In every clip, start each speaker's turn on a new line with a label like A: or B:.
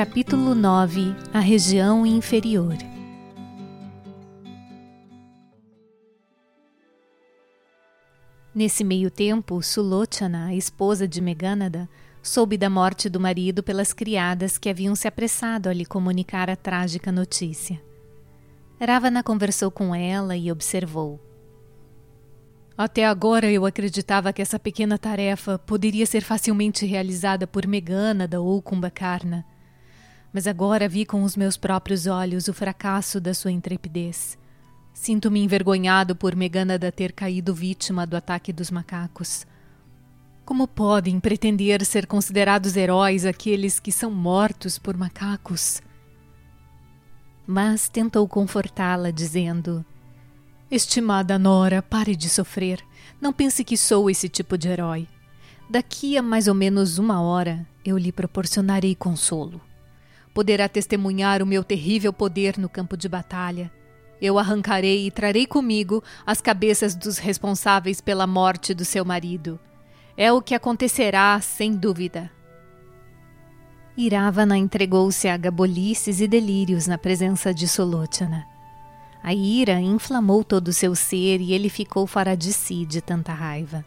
A: Capítulo 9 A região inferior Nesse meio tempo, Sulochana, a esposa de Megânada, soube da morte do marido pelas criadas que haviam se apressado a lhe comunicar a trágica notícia. Ravana conversou com ela e observou. Até agora eu acreditava que essa pequena tarefa poderia ser facilmente realizada por Megânada ou Kumbhakarna. Mas agora vi com os meus próprios olhos o fracasso da sua intrepidez. Sinto-me envergonhado por Megânada ter caído vítima do ataque dos macacos. Como podem pretender ser considerados heróis aqueles que são mortos por macacos? Mas tentou confortá-la, dizendo: Estimada Nora, pare de sofrer. Não pense que sou esse tipo de herói. Daqui a mais ou menos uma hora eu lhe proporcionarei consolo. Poderá testemunhar o meu terrível poder no campo de batalha eu arrancarei e trarei comigo as cabeças dos responsáveis pela morte do seu marido. É o que acontecerá, sem dúvida. Iravana entregou-se a gabolices e delírios na presença de Solochana. A ira inflamou todo o seu ser e ele ficou fora de si de tanta raiva.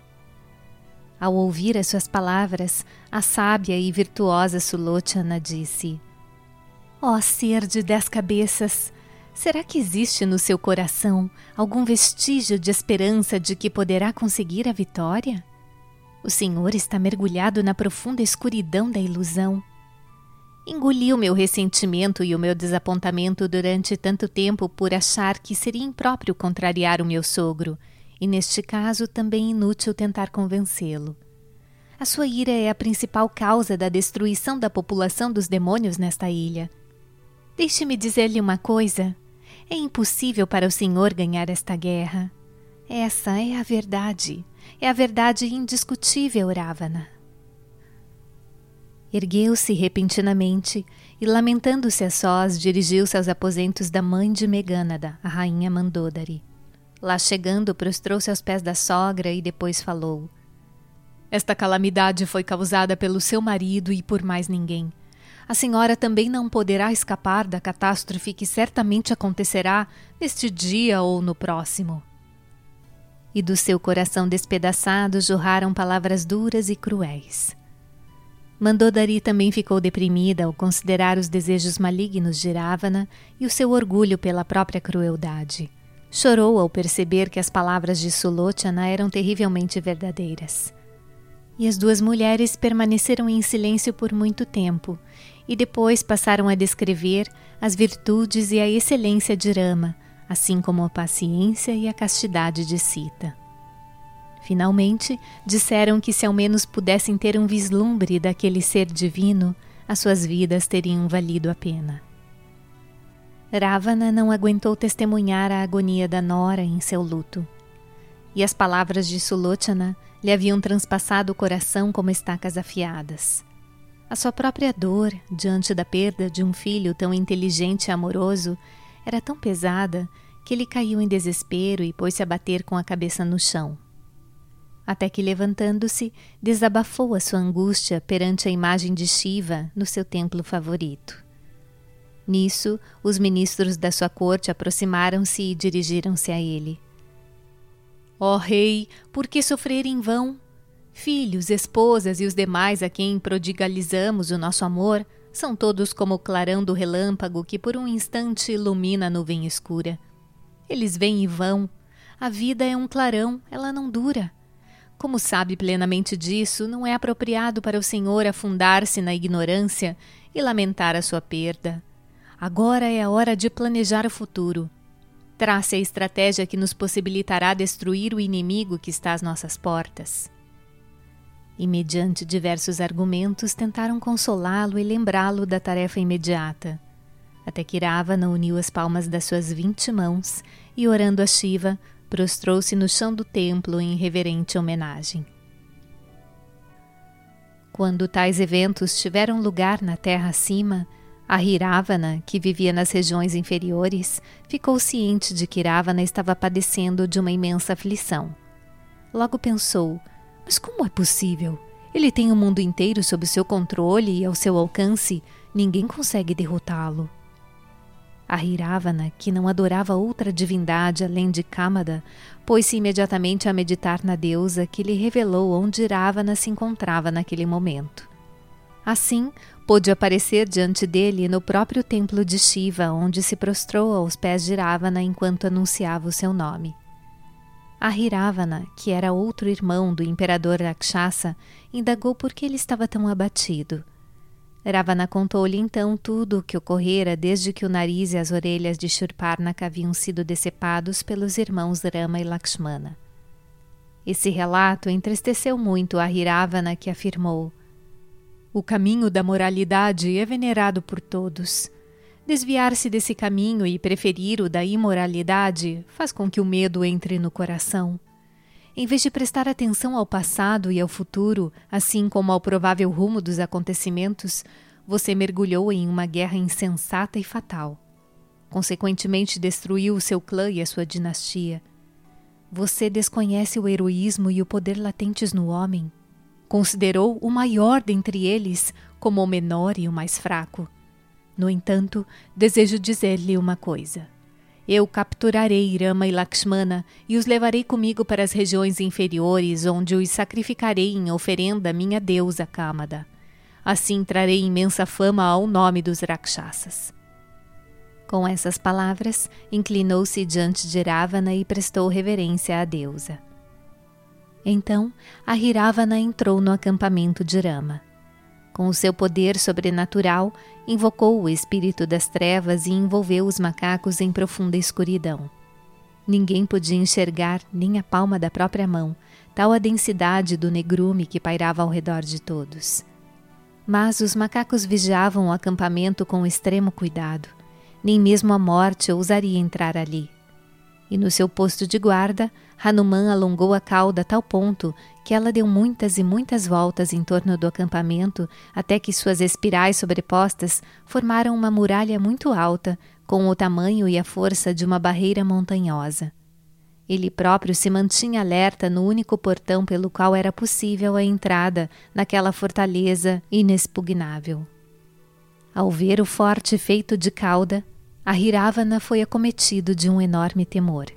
A: Ao ouvir as suas palavras, a sábia e virtuosa Sulochana disse: Ó oh, ser de dez cabeças, Será que existe no seu coração algum vestígio de esperança de que poderá conseguir a vitória? O Senhor está mergulhado na profunda escuridão da ilusão. Engoli o meu ressentimento e o meu desapontamento durante tanto tempo por achar que seria impróprio contrariar o meu sogro, e neste caso também inútil tentar convencê-lo. A sua ira é a principal causa da destruição da população dos demônios nesta ilha. Deixe-me dizer-lhe uma coisa. É impossível para o Senhor ganhar esta guerra. Essa é a verdade. É a verdade indiscutível, Ravana. Ergueu-se repentinamente e, lamentando-se a sós, dirigiu-se aos aposentos da mãe de Megânada, a rainha Mandodari. Lá chegando, prostrou-se aos pés da sogra e depois falou: Esta calamidade foi causada pelo seu marido e por mais ninguém a senhora também não poderá escapar da catástrofe que certamente acontecerá neste dia ou no próximo. E do seu coração despedaçado jorraram palavras duras e cruéis. Mandodari também ficou deprimida ao considerar os desejos malignos de Ravana e o seu orgulho pela própria crueldade. Chorou ao perceber que as palavras de Sulochana eram terrivelmente verdadeiras. E as duas mulheres permaneceram em silêncio por muito tempo, e depois passaram a descrever as virtudes e a excelência de Rama, assim como a paciência e a castidade de Sita. Finalmente, disseram que se ao menos pudessem ter um vislumbre daquele ser divino, as suas vidas teriam valido a pena. Ravana não aguentou testemunhar a agonia da Nora em seu luto. E as palavras de Sulochana lhe haviam transpassado o coração como estacas afiadas. A sua própria dor, diante da perda de um filho tão inteligente e amoroso, era tão pesada que ele caiu em desespero e pôs-se a bater com a cabeça no chão. Até que, levantando-se, desabafou a sua angústia perante a imagem de Shiva no seu templo favorito. Nisso, os ministros da sua corte aproximaram-se e dirigiram-se a ele. Ó oh, rei, por que sofrer em vão? Filhos, esposas e os demais a quem prodigalizamos o nosso amor são todos como o clarão do relâmpago que por um instante ilumina a nuvem escura. Eles vêm e vão. A vida é um clarão, ela não dura. Como sabe plenamente disso, não é apropriado para o Senhor afundar-se na ignorância e lamentar a sua perda. Agora é a hora de planejar o futuro. Trace a estratégia que nos possibilitará destruir o inimigo que está às nossas portas e, mediante diversos argumentos, tentaram consolá-lo e lembrá-lo da tarefa imediata. Até que Ravana uniu as palmas das suas vinte mãos e, orando a Shiva, prostrou-se no chão do templo em reverente homenagem. Quando tais eventos tiveram lugar na terra acima, a Hiravana, que vivia nas regiões inferiores, ficou ciente de que Ravana estava padecendo de uma imensa aflição. Logo pensou mas como é possível? Ele tem o mundo inteiro sob seu controle e ao seu alcance, Ninguém consegue derrotá-lo. A Hiravana, que não adorava outra divindade além de Kamada, pôs-se imediatamente a meditar na deusa que lhe revelou onde Ravana se encontrava naquele momento. Assim, pôde aparecer diante dele no próprio templo de Shiva, onde se prostrou aos pés de Ravana enquanto anunciava o seu nome. A Hiravana, que era outro irmão do imperador Rakshasa, indagou por que ele estava tão abatido. Ravana contou-lhe então tudo o que ocorrera desde que o nariz e as orelhas de Shurparnaka haviam sido decepados pelos irmãos Rama e Lakshmana. Esse relato entristeceu muito a Hiravana, que afirmou: O caminho da moralidade é venerado por todos. Desviar-se desse caminho e preferir o da imoralidade faz com que o medo entre no coração. Em vez de prestar atenção ao passado e ao futuro, assim como ao provável rumo dos acontecimentos, você mergulhou em uma guerra insensata e fatal. Consequentemente, destruiu o seu clã e a sua dinastia. Você desconhece o heroísmo e o poder latentes no homem. Considerou o maior dentre eles como o menor e o mais fraco. No entanto, desejo dizer-lhe uma coisa. Eu capturarei Rama e Lakshmana e os levarei comigo para as regiões inferiores, onde os sacrificarei em oferenda à minha deusa Kamada. Assim trarei imensa fama ao nome dos Rakshasas. Com essas palavras, inclinou-se diante de Ravana e prestou reverência à deusa. Então, a Hiravana entrou no acampamento de Rama. Com o seu poder sobrenatural, invocou o espírito das trevas e envolveu os macacos em profunda escuridão. Ninguém podia enxergar nem a palma da própria mão, tal a densidade do negrume que pairava ao redor de todos. Mas os macacos vigiavam o acampamento com extremo cuidado. Nem mesmo a morte ousaria entrar ali. E no seu posto de guarda, Hanuman alongou a cauda a tal ponto que ela deu muitas e muitas voltas em torno do acampamento até que suas espirais sobrepostas formaram uma muralha muito alta, com o tamanho e a força de uma barreira montanhosa. Ele próprio se mantinha alerta no único portão pelo qual era possível a entrada naquela fortaleza inexpugnável. Ao ver o forte feito de cauda, a Hiravana foi acometido de um enorme temor.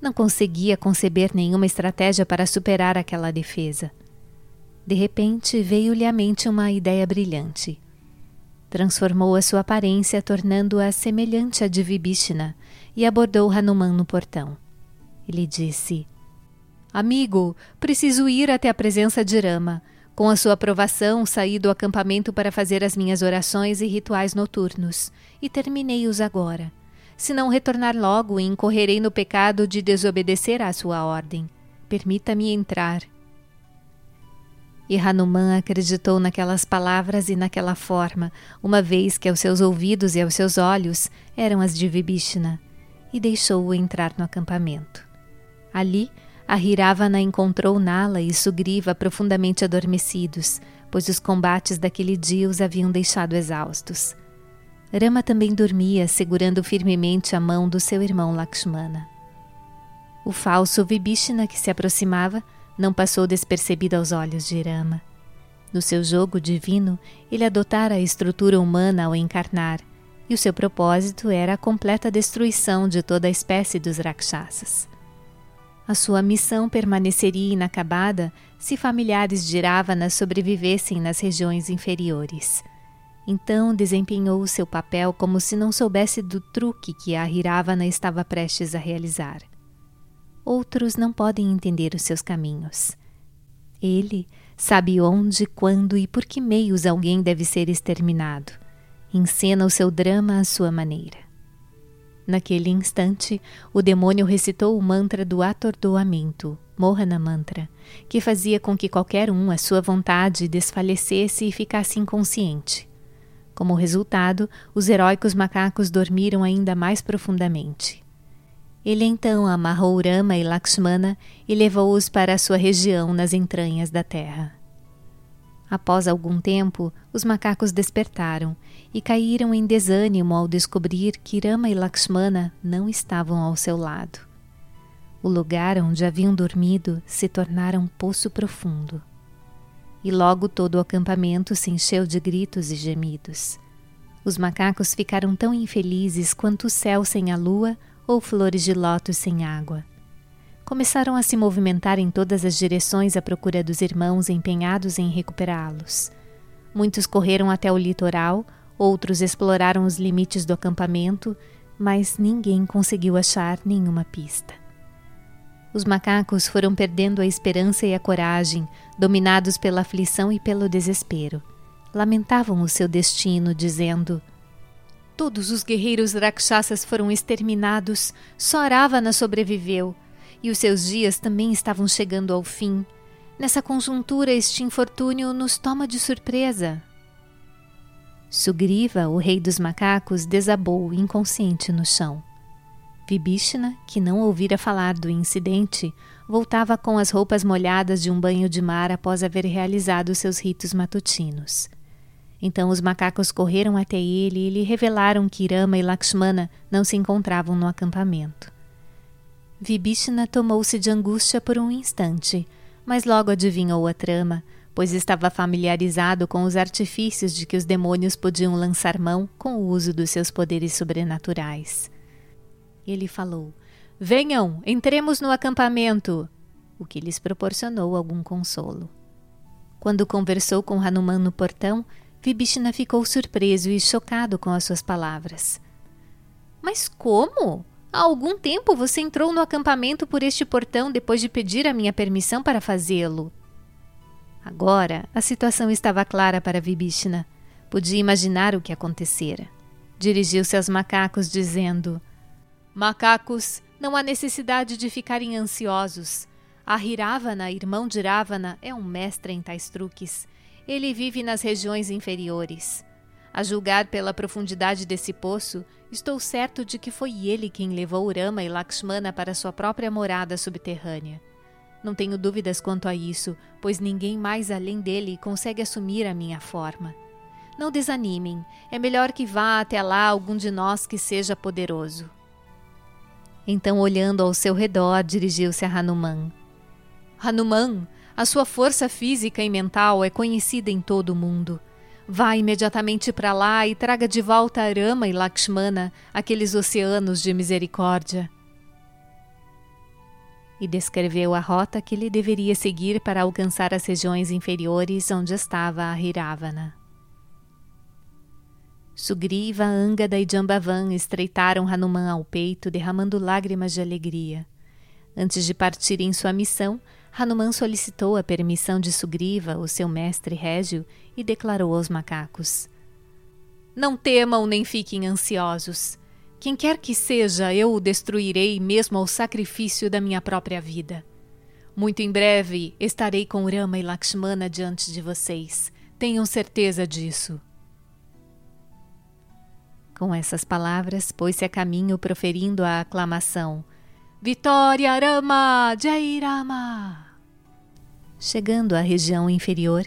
A: Não conseguia conceber nenhuma estratégia para superar aquela defesa. De repente veio-lhe à mente uma ideia brilhante. Transformou a sua aparência, tornando-a semelhante a de Vibhishna, e abordou Hanuman no portão. Ele disse: Amigo, preciso ir até a presença de Rama. Com a sua aprovação, saí do acampamento para fazer as minhas orações e rituais noturnos, e terminei-os agora se não retornar logo, incorrerei no pecado de desobedecer à sua ordem. Permita-me entrar. E Hanuman acreditou naquelas palavras e naquela forma, uma vez que aos seus ouvidos e aos seus olhos eram as de Vibhishna, e deixou-o entrar no acampamento. Ali, a Hiravana encontrou Nala e Sugriva profundamente adormecidos, pois os combates daquele dia os haviam deixado exaustos. Rama também dormia, segurando firmemente a mão do seu irmão Lakshmana. O falso Vibhishna que se aproximava não passou despercebido aos olhos de Rama. No seu jogo divino, ele adotara a estrutura humana ao encarnar, e o seu propósito era a completa destruição de toda a espécie dos Rakshasas. A sua missão permaneceria inacabada se familiares de Ravana sobrevivessem nas regiões inferiores. Então desempenhou o seu papel como se não soubesse do truque que a Hiravana estava prestes a realizar. Outros não podem entender os seus caminhos. Ele sabe onde, quando e por que meios alguém deve ser exterminado. Encena o seu drama à sua maneira. Naquele instante, o demônio recitou o mantra do atordoamento, Mohana Mantra, que fazia com que qualquer um, à sua vontade, desfalecesse e ficasse inconsciente. Como resultado, os heróicos macacos dormiram ainda mais profundamente. Ele então amarrou Rama e Lakshmana e levou-os para a sua região nas entranhas da terra. Após algum tempo, os macacos despertaram e caíram em desânimo ao descobrir que Rama e Lakshmana não estavam ao seu lado. O lugar onde haviam dormido se tornara um poço profundo e logo todo o acampamento se encheu de gritos e gemidos. Os macacos ficaram tão infelizes quanto o céu sem a lua ou flores de lótus sem água. Começaram a se movimentar em todas as direções à procura dos irmãos empenhados em recuperá-los. Muitos correram até o litoral, outros exploraram os limites do acampamento, mas ninguém conseguiu achar nenhuma pista. Os macacos foram perdendo a esperança e a coragem, dominados pela aflição e pelo desespero lamentavam o seu destino, dizendo: Todos os guerreiros rakshasas foram exterminados, só Ravana sobreviveu, e os seus dias também estavam chegando ao fim. Nessa conjuntura, este infortúnio nos toma de surpresa. Sugriva, o rei dos macacos, desabou inconsciente no chão. Vibhishna, que não ouvira falar do incidente, voltava com as roupas molhadas de um banho de mar após haver realizado seus ritos matutinos. Então os macacos correram até ele e lhe revelaram que Irama e Lakshmana não se encontravam no acampamento. Vibhishna tomou-se de angústia por um instante, mas logo adivinhou a trama, pois estava familiarizado com os artifícios de que os demônios podiam lançar mão com o uso dos seus poderes sobrenaturais. Ele falou: Venham, entremos no acampamento, o que lhes proporcionou algum consolo. Quando conversou com Hanuman no portão, Vibhishna ficou surpreso e chocado com as suas palavras. Mas como? Há algum tempo você entrou no acampamento por este portão depois de pedir a minha permissão para fazê-lo. Agora a situação estava clara para Vibhishna. Podia imaginar o que acontecera. Dirigiu-se aos macacos, dizendo: Macacos, não há necessidade de ficarem ansiosos. Ahiravana, irmão de Ravana, é um mestre em tais truques ele vive nas regiões inferiores. A julgar pela profundidade desse poço, estou certo de que foi ele quem levou Rama e Lakshmana para sua própria morada subterrânea. Não tenho dúvidas quanto a isso, pois ninguém mais além dele consegue assumir a minha forma. Não desanimem, é melhor que vá até lá algum de nós que seja poderoso. Então, olhando ao seu redor, dirigiu-se a Hanuman. Hanuman, a sua força física e mental é conhecida em todo o mundo. Vá imediatamente para lá e traga de volta Arama e Lakshmana, aqueles oceanos de misericórdia. E descreveu a rota que ele deveria seguir para alcançar as regiões inferiores onde estava a Hiravana. Sugriva, Angada e Jambavan estreitaram Hanuman ao peito, derramando lágrimas de alegria. Antes de partir em sua missão, Hanuman solicitou a permissão de Sugriva, o seu mestre régio, e declarou aos macacos: Não temam nem fiquem ansiosos. Quem quer que seja, eu o destruirei mesmo ao sacrifício da minha própria vida. Muito em breve estarei com Rama e Lakshmana diante de vocês. Tenham certeza disso. Com essas palavras, pôs-se a caminho proferindo a aclamação: Vitória Rama! Jai Rama! Chegando à região inferior,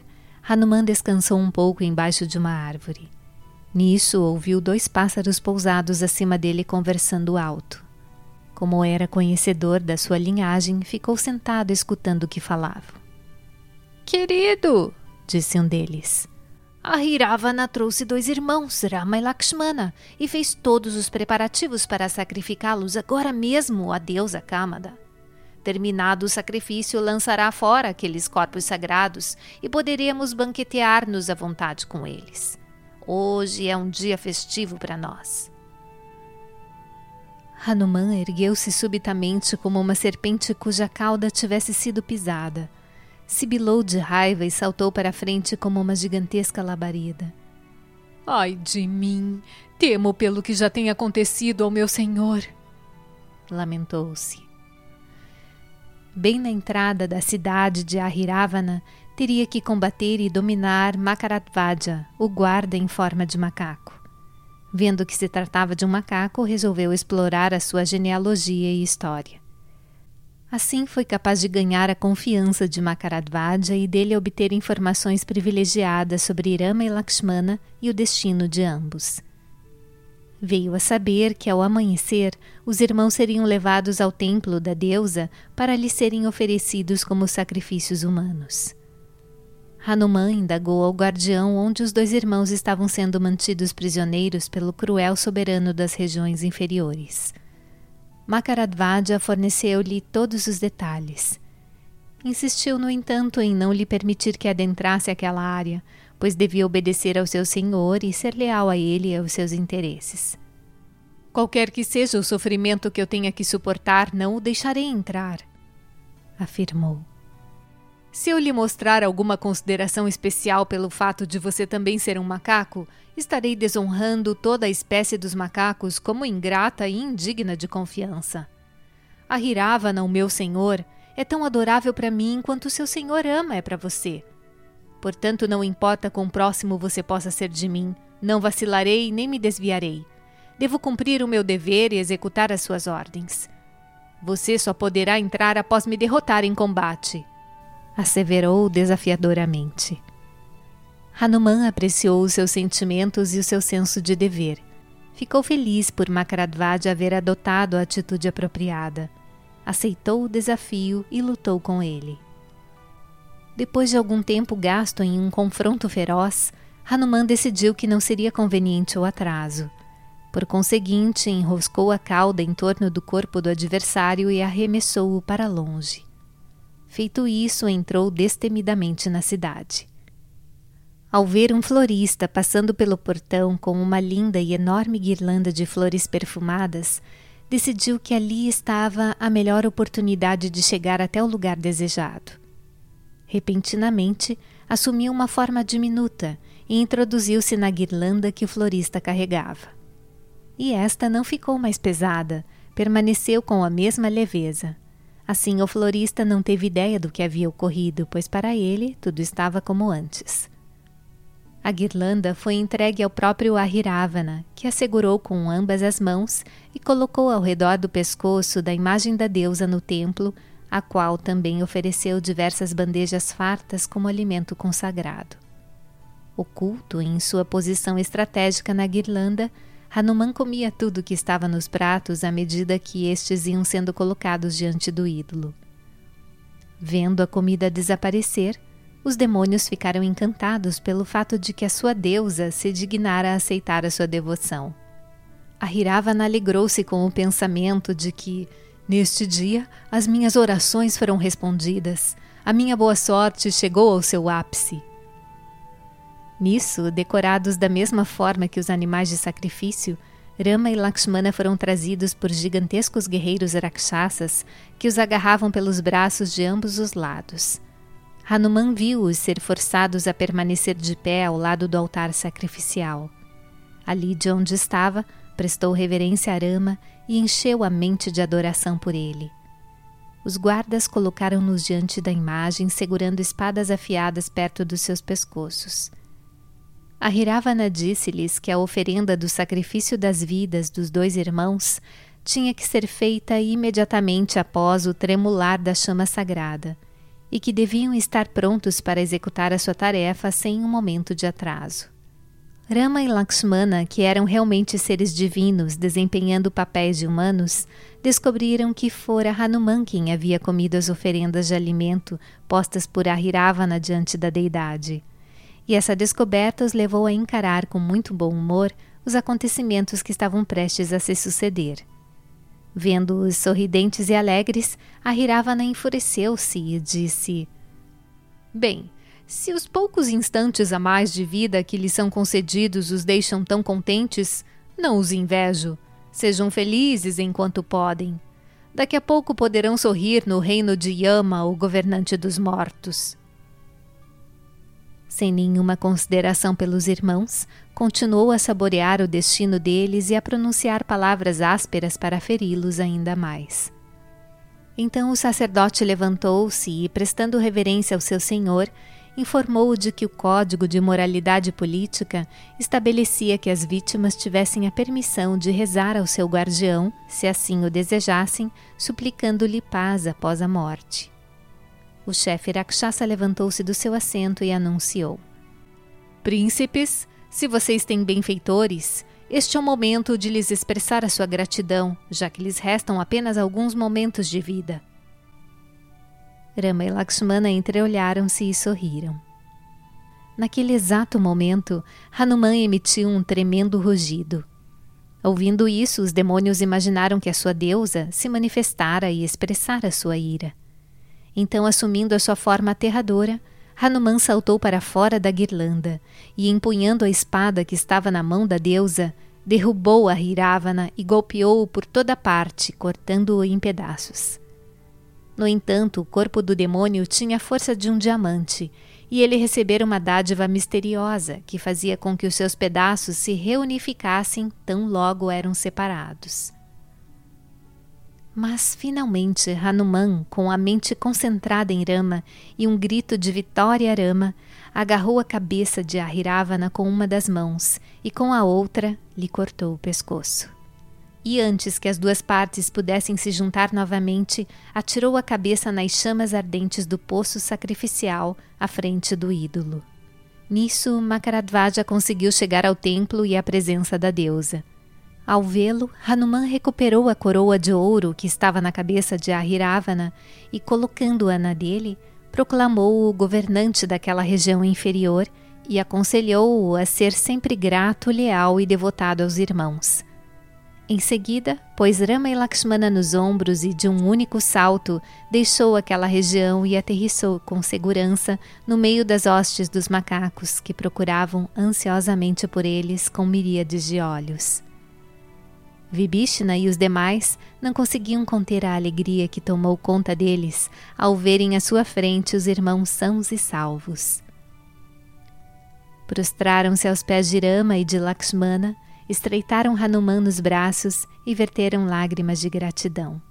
A: Hanuman descansou um pouco embaixo de uma árvore. Nisso ouviu dois pássaros pousados acima dele conversando alto. Como era conhecedor da sua linhagem, ficou sentado escutando o que falavam. Querido, disse um deles, a Hiravana trouxe dois irmãos, Rama e Lakshmana, e fez todos os preparativos para sacrificá-los agora mesmo à deusa Kamada. Terminado o sacrifício, lançará fora aqueles corpos sagrados e poderemos banquetear-nos à vontade com eles. Hoje é um dia festivo para nós. Hanuman ergueu-se subitamente como uma serpente cuja cauda tivesse sido pisada. Sibilou de raiva e saltou para a frente como uma gigantesca labareda. Ai de mim! Temo pelo que já tem acontecido ao meu senhor! Lamentou-se. Bem na entrada da cidade de Ahiravana, teria que combater e dominar Makaratvaja, o guarda em forma de macaco. Vendo que se tratava de um macaco, resolveu explorar a sua genealogia e história. Assim foi capaz de ganhar a confiança de Makaradvaja e dele obter informações privilegiadas sobre Irama e Lakshmana e o destino de ambos. Veio a saber que, ao amanhecer, os irmãos seriam levados ao templo da deusa para lhes serem oferecidos como sacrifícios humanos. Hanuman indagou ao guardião onde os dois irmãos estavam sendo mantidos prisioneiros pelo cruel soberano das regiões inferiores. Makaradvaja forneceu-lhe todos os detalhes. Insistiu, no entanto, em não lhe permitir que adentrasse aquela área, pois devia obedecer ao seu senhor e ser leal a ele e aos seus interesses. Qualquer que seja o sofrimento que eu tenha que suportar, não o deixarei entrar, afirmou. Se eu lhe mostrar alguma consideração especial pelo fato de você também ser um macaco, estarei desonrando toda a espécie dos macacos como ingrata e indigna de confiança. A Hiravana, o meu senhor, é tão adorável para mim quanto seu senhor ama é para você. Portanto, não importa quão próximo você possa ser de mim, não vacilarei nem me desviarei. Devo cumprir o meu dever e executar as suas ordens. Você só poderá entrar após me derrotar em combate asseverou desafiadoramente. Hanuman apreciou os seus sentimentos e o seu senso de dever. Ficou feliz por Makaradvaja haver adotado a atitude apropriada. Aceitou o desafio e lutou com ele. Depois de algum tempo gasto em um confronto feroz, Hanuman decidiu que não seria conveniente o atraso. Por conseguinte, enroscou a cauda em torno do corpo do adversário e arremessou-o para longe. Feito isso, entrou destemidamente na cidade. Ao ver um florista passando pelo portão com uma linda e enorme guirlanda de flores perfumadas, decidiu que ali estava a melhor oportunidade de chegar até o lugar desejado. Repentinamente, assumiu uma forma diminuta e introduziu-se na guirlanda que o florista carregava. E esta não ficou mais pesada, permaneceu com a mesma leveza. Assim, o florista não teve ideia do que havia ocorrido, pois para ele tudo estava como antes. A guirlanda foi entregue ao próprio Ahiravana, que a segurou com ambas as mãos e colocou ao redor do pescoço da imagem da deusa no templo, a qual também ofereceu diversas bandejas fartas como alimento consagrado. Oculto em sua posição estratégica na guirlanda, Hanuman comia tudo que estava nos pratos à medida que estes iam sendo colocados diante do ídolo. Vendo a comida desaparecer, os demônios ficaram encantados pelo fato de que a sua deusa se dignara a aceitar a sua devoção. A Hiravana alegrou-se com o pensamento de que, neste dia, as minhas orações foram respondidas, a minha boa sorte chegou ao seu ápice. Nisso, decorados da mesma forma que os animais de sacrifício, Rama e Lakshmana foram trazidos por gigantescos guerreiros rakshasas que os agarravam pelos braços de ambos os lados. Hanuman viu-os ser forçados a permanecer de pé ao lado do altar sacrificial. Ali de onde estava, prestou reverência a Rama e encheu a mente de adoração por ele. Os guardas colocaram-nos diante da imagem, segurando espadas afiadas perto dos seus pescoços. A Hiravana disse-lhes que a oferenda do sacrifício das vidas dos dois irmãos tinha que ser feita imediatamente após o tremular da chama sagrada e que deviam estar prontos para executar a sua tarefa sem um momento de atraso. Rama e Lakshmana, que eram realmente seres divinos desempenhando papéis de humanos, descobriram que fora Hanuman quem havia comido as oferendas de alimento postas por Ahiravana diante da deidade e essa descoberta os levou a encarar com muito bom humor os acontecimentos que estavam prestes a se suceder. Vendo-os sorridentes e alegres, a Hiravana enfureceu-se e disse: Bem, se os poucos instantes a mais de vida que lhes são concedidos os deixam tão contentes, não os invejo. Sejam felizes enquanto podem. Daqui a pouco poderão sorrir no reino de Yama, o governante dos mortos. Sem nenhuma consideração pelos irmãos, continuou a saborear o destino deles e a pronunciar palavras ásperas para feri-los ainda mais. Então o sacerdote levantou-se e, prestando reverência ao seu senhor, informou-o de que o Código de Moralidade Política estabelecia que as vítimas tivessem a permissão de rezar ao seu guardião, se assim o desejassem, suplicando-lhe paz após a morte. O chefe Rakshasa levantou-se do seu assento e anunciou: Príncipes, se vocês têm benfeitores, este é o momento de lhes expressar a sua gratidão, já que lhes restam apenas alguns momentos de vida. Rama e Lakshmana entreolharam-se e sorriram. Naquele exato momento, Hanuman emitiu um tremendo rugido. Ouvindo isso, os demônios imaginaram que a sua deusa se manifestara e expressara sua ira. Então, assumindo a sua forma aterradora, Hanuman saltou para fora da guirlanda e, empunhando a espada que estava na mão da deusa, derrubou a Hiravana e golpeou-o por toda parte, cortando-o em pedaços. No entanto, o corpo do demônio tinha a força de um diamante e ele recebera uma dádiva misteriosa que fazia com que os seus pedaços se reunificassem tão logo eram separados. Mas finalmente Hanuman, com a mente concentrada em Rama e um grito de vitória a Rama, agarrou a cabeça de Ahiravana com uma das mãos e com a outra lhe cortou o pescoço e antes que as duas partes pudessem se juntar novamente, atirou a cabeça nas chamas ardentes do poço sacrificial à frente do ídolo. Nisso, Makaradvaja conseguiu chegar ao templo e à presença da deusa. Ao vê-lo, Hanuman recuperou a coroa de ouro que estava na cabeça de Ahiravana e, colocando-a na dele, proclamou-o governante daquela região inferior e aconselhou-o a ser sempre grato, leal e devotado aos irmãos. Em seguida, pôs Rama e Lakshmana nos ombros e, de um único salto, deixou aquela região e aterrissou com segurança no meio das hostes dos macacos que procuravam ansiosamente por eles com miríades de olhos. Vibhishna e os demais não conseguiam conter a alegria que tomou conta deles ao verem à sua frente os irmãos sãos e salvos. Prostraram-se aos pés de Rama e de Lakshmana estreitaram Hanuman nos braços e verteram lágrimas de gratidão.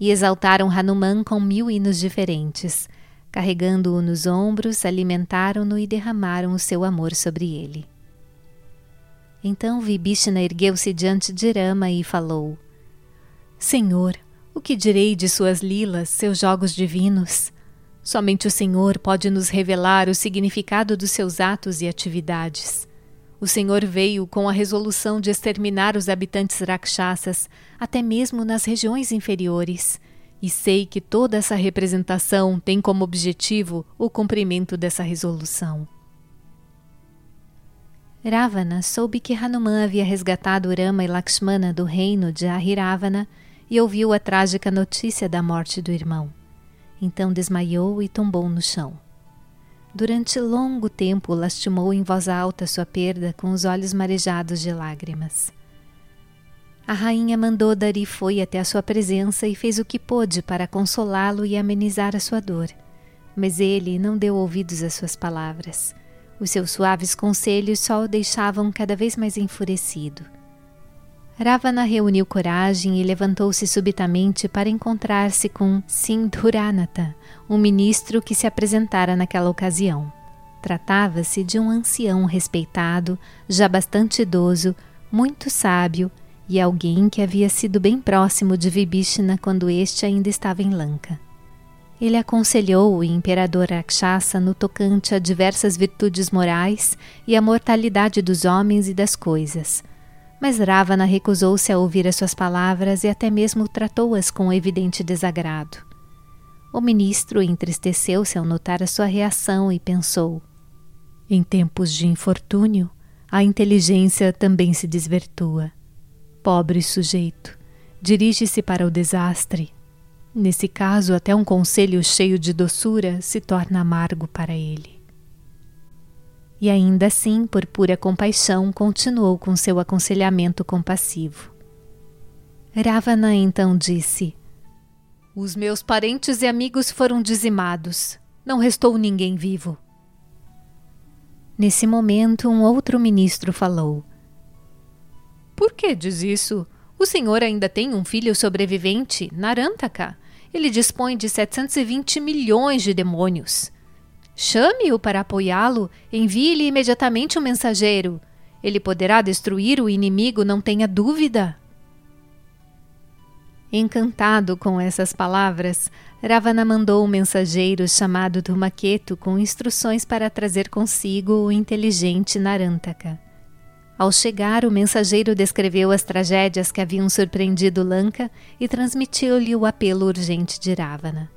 A: E exaltaram Hanuman com mil hinos diferentes. Carregando-o nos ombros, alimentaram-no e derramaram o seu amor sobre ele. Então Vibhishna ergueu-se diante de Rama e falou: Senhor, o que direi de suas lilas, seus jogos divinos? Somente o Senhor pode nos revelar o significado dos seus atos e atividades. O Senhor veio com a resolução de exterminar os habitantes rakshasas, até mesmo nas regiões inferiores. E sei que toda essa representação tem como objetivo o cumprimento dessa resolução. Ravana soube que Hanuman havia resgatado Rama e Lakshmana do reino de Ahiravana e ouviu a trágica notícia da morte do irmão. Então desmaiou e tombou no chão. Durante longo tempo lastimou em voz alta sua perda com os olhos marejados de lágrimas. A rainha mandou Dari foi até a sua presença e fez o que pôde para consolá-lo e amenizar a sua dor. Mas ele não deu ouvidos às suas palavras. Os seus suaves conselhos só o deixavam cada vez mais enfurecido. Ravana reuniu coragem e levantou-se subitamente para encontrar-se com Sindhuranata, um ministro que se apresentara naquela ocasião. Tratava-se de um ancião respeitado, já bastante idoso, muito sábio e alguém que havia sido bem próximo de Vibhishna quando este ainda estava em Lanka. Ele aconselhou o imperador Rakshasa no tocante a diversas virtudes morais e a mortalidade dos homens e das coisas – mas Ravana recusou-se a ouvir as suas palavras e até mesmo tratou-as com evidente desagrado. O ministro entristeceu-se ao notar a sua reação e pensou: Em tempos de infortúnio, a inteligência também se desvirtua. Pobre sujeito, dirige-se para o desastre. Nesse caso, até um conselho cheio de doçura se torna amargo para ele. E ainda assim, por pura compaixão, continuou com seu aconselhamento compassivo. Ravana então disse: Os meus parentes e amigos foram dizimados. Não restou ninguém vivo. Nesse momento, um outro ministro falou: Por que diz isso? O senhor ainda tem um filho sobrevivente, Narantaka. Ele dispõe de 720 milhões de demônios. Chame-o para apoiá-lo, envie-lhe imediatamente um mensageiro. Ele poderá destruir o inimigo, não tenha dúvida. Encantado com essas palavras, Ravana mandou um mensageiro chamado Dhumaketu com instruções para trazer consigo o inteligente Narantaka. Ao chegar, o mensageiro descreveu as tragédias que haviam surpreendido Lanka e transmitiu-lhe o apelo urgente de Ravana.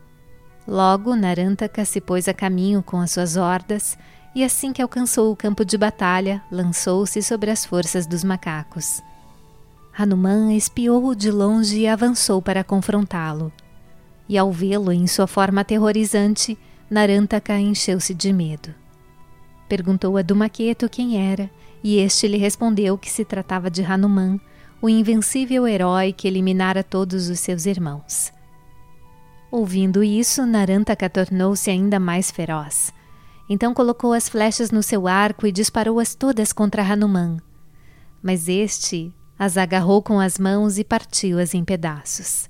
A: Logo, Narantaka se pôs a caminho com as suas hordas, e assim que alcançou o campo de batalha, lançou-se sobre as forças dos macacos. Hanuman espiou-o de longe e avançou para confrontá-lo. E ao vê-lo em sua forma aterrorizante, Narantaka encheu-se de medo. Perguntou a Dumaqueto quem era, e este lhe respondeu que se tratava de Hanuman, o invencível herói que eliminara todos os seus irmãos. Ouvindo isso, Narantaka tornou-se ainda mais feroz. Então colocou as flechas no seu arco e disparou-as todas contra Hanuman. Mas este as agarrou com as mãos e partiu-as em pedaços.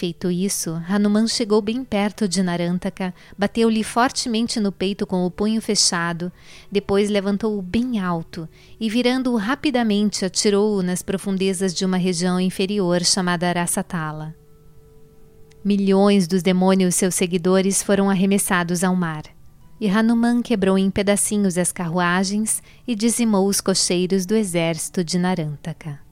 A: Feito isso, Hanuman chegou bem perto de Narantaka, bateu-lhe fortemente no peito com o punho fechado, depois levantou-o bem alto e, virando-o rapidamente, atirou-o nas profundezas de uma região inferior chamada Arasatala. Milhões dos demônios seus seguidores foram arremessados ao mar. E Hanuman quebrou em pedacinhos as carruagens e dizimou os cocheiros do exército de Narantaka.